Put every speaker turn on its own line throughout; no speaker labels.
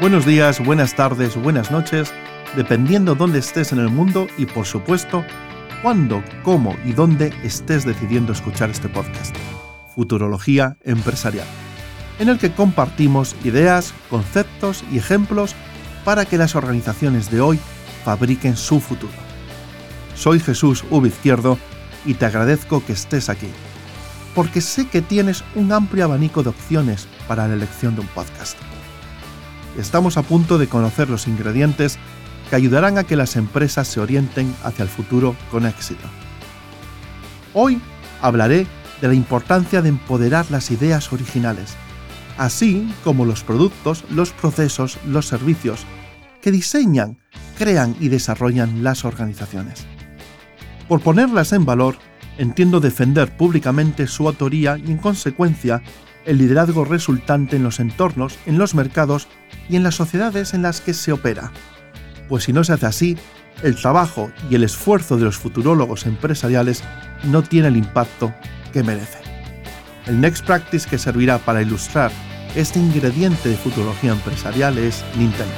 Buenos días, buenas tardes, buenas noches, dependiendo dónde estés en el mundo y por supuesto, cuándo, cómo y dónde estés decidiendo escuchar este podcast. Futurología Empresarial, en el que compartimos ideas, conceptos y ejemplos para que las organizaciones de hoy fabriquen su futuro. Soy Jesús V. Izquierdo y te agradezco que estés aquí, porque sé que tienes un amplio abanico de opciones para la elección de un podcast estamos a punto de conocer los ingredientes que ayudarán a que las empresas se orienten hacia el futuro con éxito. Hoy hablaré de la importancia de empoderar las ideas originales, así como los productos, los procesos, los servicios que diseñan, crean y desarrollan las organizaciones. Por ponerlas en valor, entiendo defender públicamente su autoría y en consecuencia el liderazgo resultante en los entornos, en los mercados y en las sociedades en las que se opera. Pues si no se hace así, el trabajo y el esfuerzo de los futurólogos empresariales no tiene el impacto que merece. El Next Practice que servirá para ilustrar este ingrediente de futurología empresarial es Nintendo.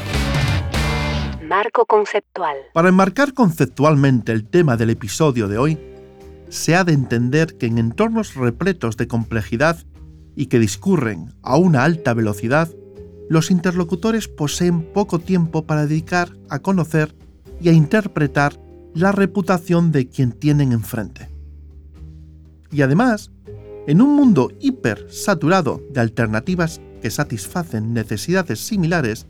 Marco conceptual.
Para enmarcar conceptualmente el tema del episodio de hoy, se ha de entender que en entornos repletos de complejidad y que discurren a una alta velocidad, los interlocutores poseen poco tiempo para dedicar a conocer y a interpretar la reputación de quien tienen enfrente. Y además, en un mundo hiper saturado de alternativas que satisfacen necesidades similares,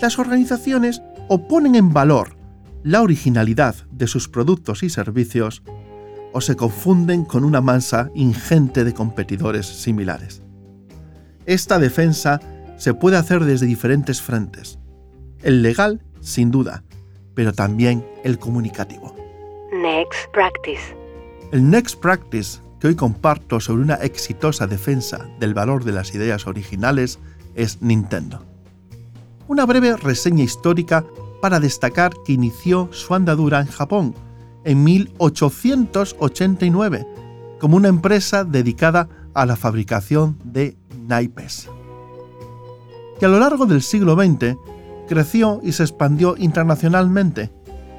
las organizaciones o ponen en valor la originalidad de sus productos y servicios o se confunden con una masa ingente de competidores similares. Esta defensa se puede hacer desde diferentes frentes. El legal, sin duda, pero también el comunicativo.
Next Practice.
El Next Practice que hoy comparto sobre una exitosa defensa del valor de las ideas originales es Nintendo. Una breve reseña histórica para destacar que inició su andadura en Japón en 1889 como una empresa dedicada a la fabricación de naipes. Y a lo largo del siglo XX creció y se expandió internacionalmente,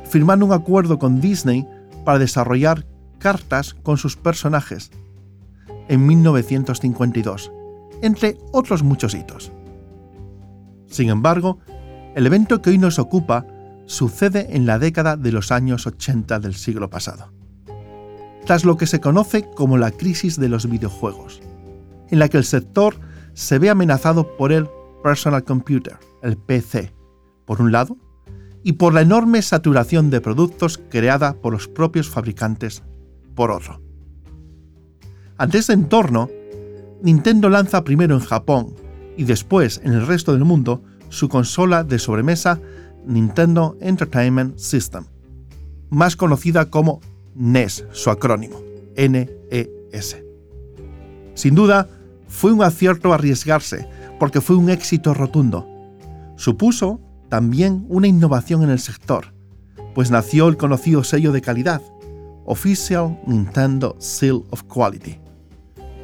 firmando un acuerdo con Disney para desarrollar cartas con sus personajes en 1952, entre otros muchos hitos. Sin embargo, el evento que hoy nos ocupa sucede en la década de los años 80 del siglo pasado, tras lo que se conoce como la crisis de los videojuegos, en la que el sector se ve amenazado por el Personal Computer, el PC, por un lado, y por la enorme saturación de productos creada por los propios fabricantes, por otro. Ante ese entorno, Nintendo lanza primero en Japón y después en el resto del mundo su consola de sobremesa Nintendo Entertainment System, más conocida como NES, su acrónimo, NES. Sin duda, fue un acierto arriesgarse, porque fue un éxito rotundo. Supuso también una innovación en el sector, pues nació el conocido sello de calidad, Official Nintendo Seal of Quality,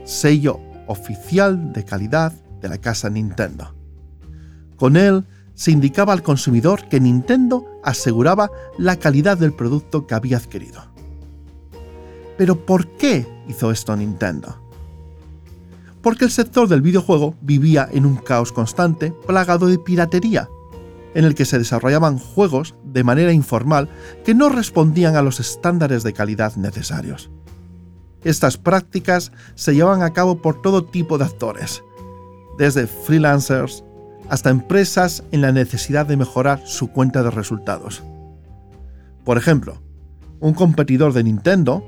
sello oficial de calidad de la casa Nintendo. Con él se indicaba al consumidor que Nintendo aseguraba la calidad del producto que había adquirido. Pero ¿por qué hizo esto Nintendo? Porque el sector del videojuego vivía en un caos constante plagado de piratería, en el que se desarrollaban juegos de manera informal que no respondían a los estándares de calidad necesarios. Estas prácticas se llevaban a cabo por todo tipo de actores, desde freelancers, hasta empresas en la necesidad de mejorar su cuenta de resultados. Por ejemplo, un competidor de Nintendo,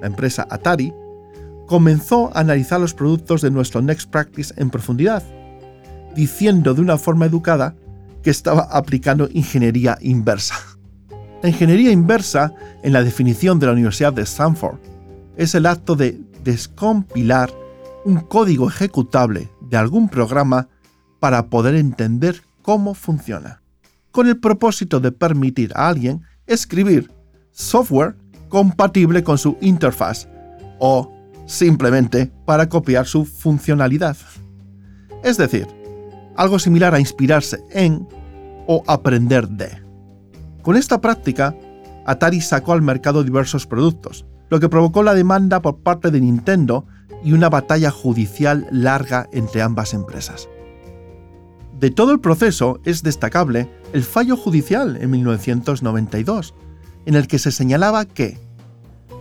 la empresa Atari, comenzó a analizar los productos de nuestro Next Practice en profundidad, diciendo de una forma educada que estaba aplicando ingeniería inversa. La ingeniería inversa, en la definición de la Universidad de Stanford, es el acto de descompilar un código ejecutable de algún programa para poder entender cómo funciona, con el propósito de permitir a alguien escribir software compatible con su interfaz o simplemente para copiar su funcionalidad. Es decir, algo similar a inspirarse en o aprender de. Con esta práctica, Atari sacó al mercado diversos productos, lo que provocó la demanda por parte de Nintendo y una batalla judicial larga entre ambas empresas. De todo el proceso es destacable el fallo judicial en 1992, en el que se señalaba que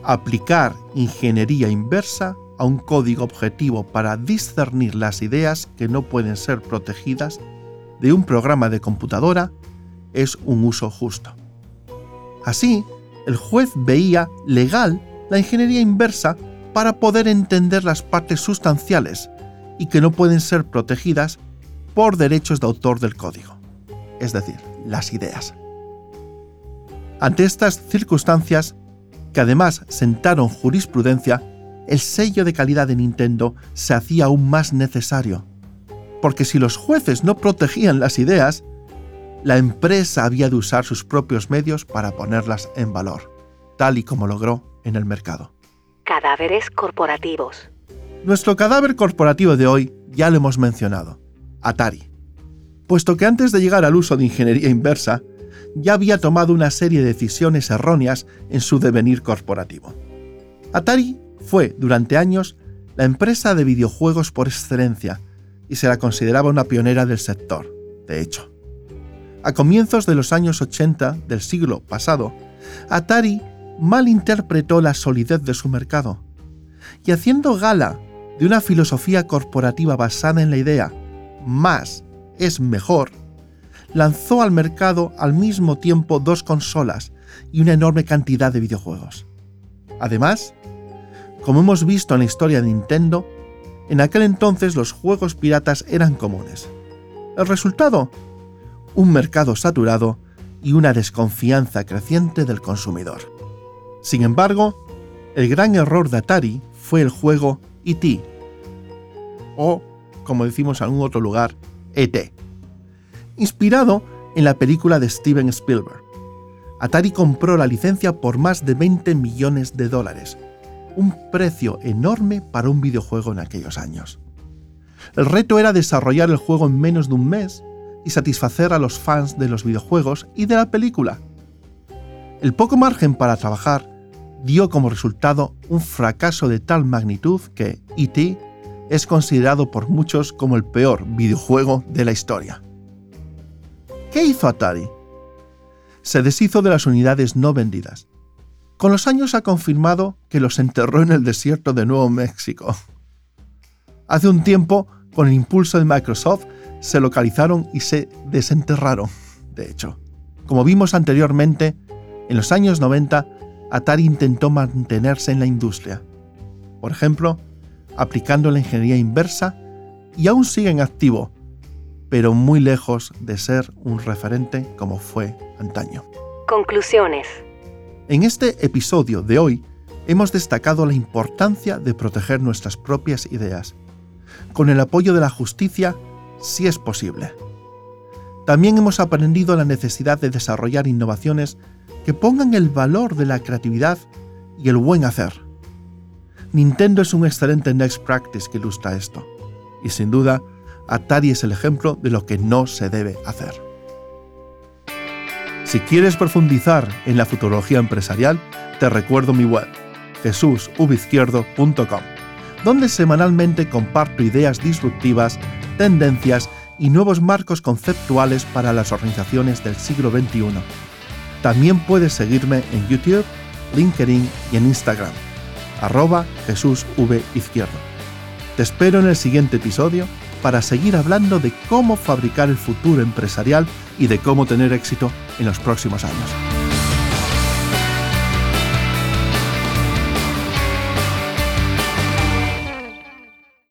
aplicar ingeniería inversa a un código objetivo para discernir las ideas que no pueden ser protegidas de un programa de computadora es un uso justo. Así, el juez veía legal la ingeniería inversa para poder entender las partes sustanciales y que no pueden ser protegidas por derechos de autor del código, es decir, las ideas. Ante estas circunstancias, que además sentaron jurisprudencia, el sello de calidad de Nintendo se hacía aún más necesario, porque si los jueces no protegían las ideas, la empresa había de usar sus propios medios para ponerlas en valor, tal y como logró en el mercado.
Cadáveres corporativos.
Nuestro cadáver corporativo de hoy ya lo hemos mencionado, Atari. Puesto que antes de llegar al uso de ingeniería inversa, ya había tomado una serie de decisiones erróneas en su devenir corporativo. Atari fue, durante años, la empresa de videojuegos por excelencia y se la consideraba una pionera del sector, de hecho. A comienzos de los años 80 del siglo pasado, Atari malinterpretó la solidez de su mercado y haciendo gala de una filosofía corporativa basada en la idea más es mejor, lanzó al mercado al mismo tiempo dos consolas y una enorme cantidad de videojuegos. Además, como hemos visto en la historia de Nintendo, en aquel entonces los juegos piratas eran comunes. El resultado, un mercado saturado y una desconfianza creciente del consumidor. Sin embargo, el gran error de Atari fue el juego E.T. o, como decimos en algún otro lugar, ET. Inspirado en la película de Steven Spielberg. Atari compró la licencia por más de 20 millones de dólares, un precio enorme para un videojuego en aquellos años. El reto era desarrollar el juego en menos de un mes y satisfacer a los fans de los videojuegos y de la película. El poco margen para trabajar dio como resultado un fracaso de tal magnitud que E.T. es considerado por muchos como el peor videojuego de la historia. ¿Qué hizo Atari? Se deshizo de las unidades no vendidas. Con los años ha confirmado que los enterró en el desierto de Nuevo México. Hace un tiempo, con el impulso de Microsoft, se localizaron y se desenterraron, de hecho. Como vimos anteriormente, en los años 90 Atari intentó mantenerse en la industria. Por ejemplo, aplicando la ingeniería inversa y aún sigue en activo, pero muy lejos de ser un referente como fue antaño.
Conclusiones.
En este episodio de hoy hemos destacado la importancia de proteger nuestras propias ideas, con el apoyo de la justicia si es posible. También hemos aprendido la necesidad de desarrollar innovaciones que pongan el valor de la creatividad y el buen hacer. Nintendo es un excelente next practice que ilustra esto, y sin duda, Atari es el ejemplo de lo que no se debe hacer. Si quieres profundizar en la futurología empresarial, te recuerdo mi web, jesusubizquierdo.com, donde semanalmente comparto ideas disruptivas, tendencias y nuevos marcos conceptuales para las organizaciones del siglo XXI también puedes seguirme en YouTube, LinkedIn y en Instagram, arroba Jesús v. Izquierdo. Te espero en el siguiente episodio para seguir hablando de cómo fabricar el futuro empresarial y de cómo tener éxito en los próximos años.